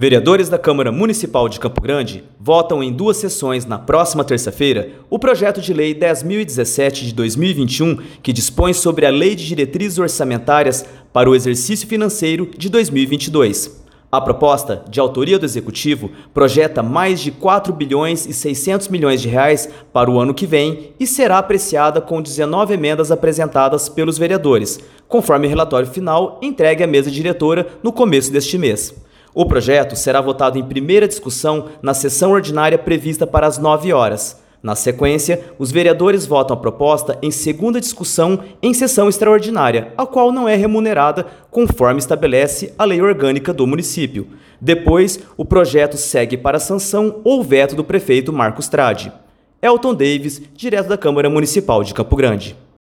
Vereadores da Câmara Municipal de Campo Grande votam em duas sessões na próxima terça-feira o projeto de lei 10.017 de 2021, que dispõe sobre a Lei de Diretrizes Orçamentárias para o exercício financeiro de 2022. A proposta, de autoria do Executivo, projeta mais de 4 bilhões e 600 milhões de reais para o ano que vem e será apreciada com 19 emendas apresentadas pelos vereadores, conforme relatório final entregue à mesa diretora no começo deste mês. O projeto será votado em primeira discussão na sessão ordinária prevista para as 9 horas. Na sequência, os vereadores votam a proposta em segunda discussão em sessão extraordinária, a qual não é remunerada conforme estabelece a lei orgânica do município. Depois, o projeto segue para sanção ou veto do prefeito Marcos Trade. Elton Davis, direto da Câmara Municipal de Campo Grande.